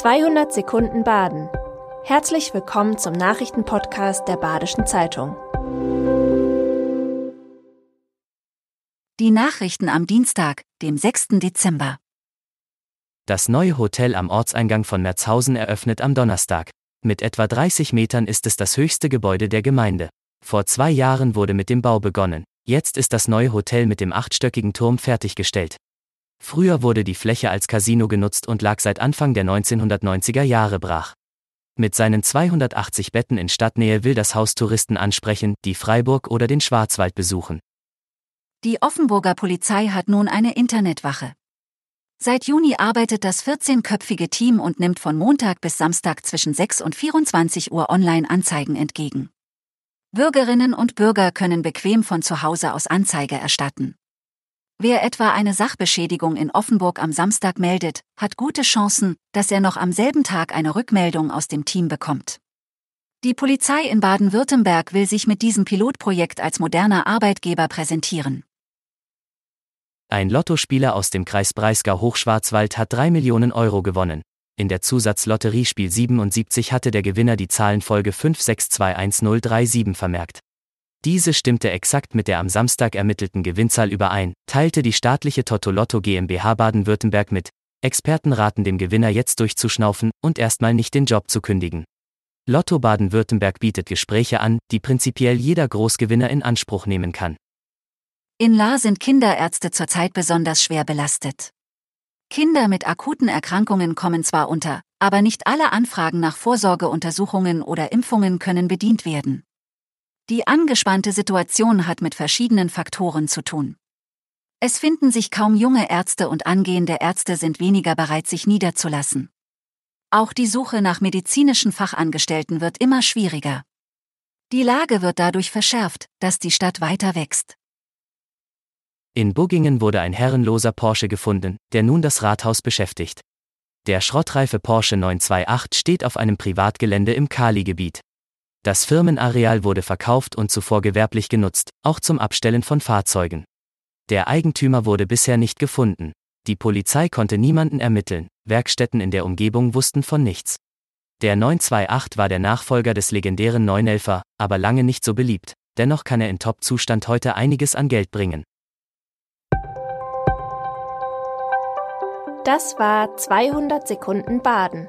200 Sekunden Baden. Herzlich willkommen zum Nachrichtenpodcast der Badischen Zeitung. Die Nachrichten am Dienstag, dem 6. Dezember. Das neue Hotel am Ortseingang von Merzhausen eröffnet am Donnerstag. Mit etwa 30 Metern ist es das höchste Gebäude der Gemeinde. Vor zwei Jahren wurde mit dem Bau begonnen. Jetzt ist das neue Hotel mit dem achtstöckigen Turm fertiggestellt. Früher wurde die Fläche als Casino genutzt und lag seit Anfang der 1990er Jahre brach. Mit seinen 280 Betten in Stadtnähe will das Haus Touristen ansprechen, die Freiburg oder den Schwarzwald besuchen. Die Offenburger Polizei hat nun eine Internetwache. Seit Juni arbeitet das 14-köpfige Team und nimmt von Montag bis Samstag zwischen 6 und 24 Uhr Online-Anzeigen entgegen. Bürgerinnen und Bürger können bequem von zu Hause aus Anzeige erstatten. Wer etwa eine Sachbeschädigung in Offenburg am Samstag meldet, hat gute Chancen, dass er noch am selben Tag eine Rückmeldung aus dem Team bekommt. Die Polizei in Baden-Württemberg will sich mit diesem Pilotprojekt als moderner Arbeitgeber präsentieren. Ein Lottospieler aus dem Kreis Breisgau-Hochschwarzwald hat 3 Millionen Euro gewonnen. In der Zusatzlotterie Spiel 77 hatte der Gewinner die Zahlenfolge 56211037 vermerkt. Diese stimmte exakt mit der am Samstag ermittelten Gewinnzahl überein, teilte die staatliche Totolotto GmbH Baden-Württemberg mit. Experten raten dem Gewinner jetzt durchzuschnaufen und erstmal nicht den Job zu kündigen. Lotto Baden-Württemberg bietet Gespräche an, die prinzipiell jeder Großgewinner in Anspruch nehmen kann. In La sind Kinderärzte zurzeit besonders schwer belastet. Kinder mit akuten Erkrankungen kommen zwar unter, aber nicht alle Anfragen nach Vorsorgeuntersuchungen oder Impfungen können bedient werden. Die angespannte Situation hat mit verschiedenen Faktoren zu tun. Es finden sich kaum junge Ärzte und angehende Ärzte sind weniger bereit, sich niederzulassen. Auch die Suche nach medizinischen Fachangestellten wird immer schwieriger. Die Lage wird dadurch verschärft, dass die Stadt weiter wächst. In Buggingen wurde ein herrenloser Porsche gefunden, der nun das Rathaus beschäftigt. Der schrottreife Porsche 928 steht auf einem Privatgelände im Kali-Gebiet. Das Firmenareal wurde verkauft und zuvor gewerblich genutzt, auch zum Abstellen von Fahrzeugen. Der Eigentümer wurde bisher nicht gefunden. Die Polizei konnte niemanden ermitteln, Werkstätten in der Umgebung wussten von nichts. Der 928 war der Nachfolger des legendären 911er, aber lange nicht so beliebt, dennoch kann er in Top-Zustand heute einiges an Geld bringen. Das war 200 Sekunden Baden.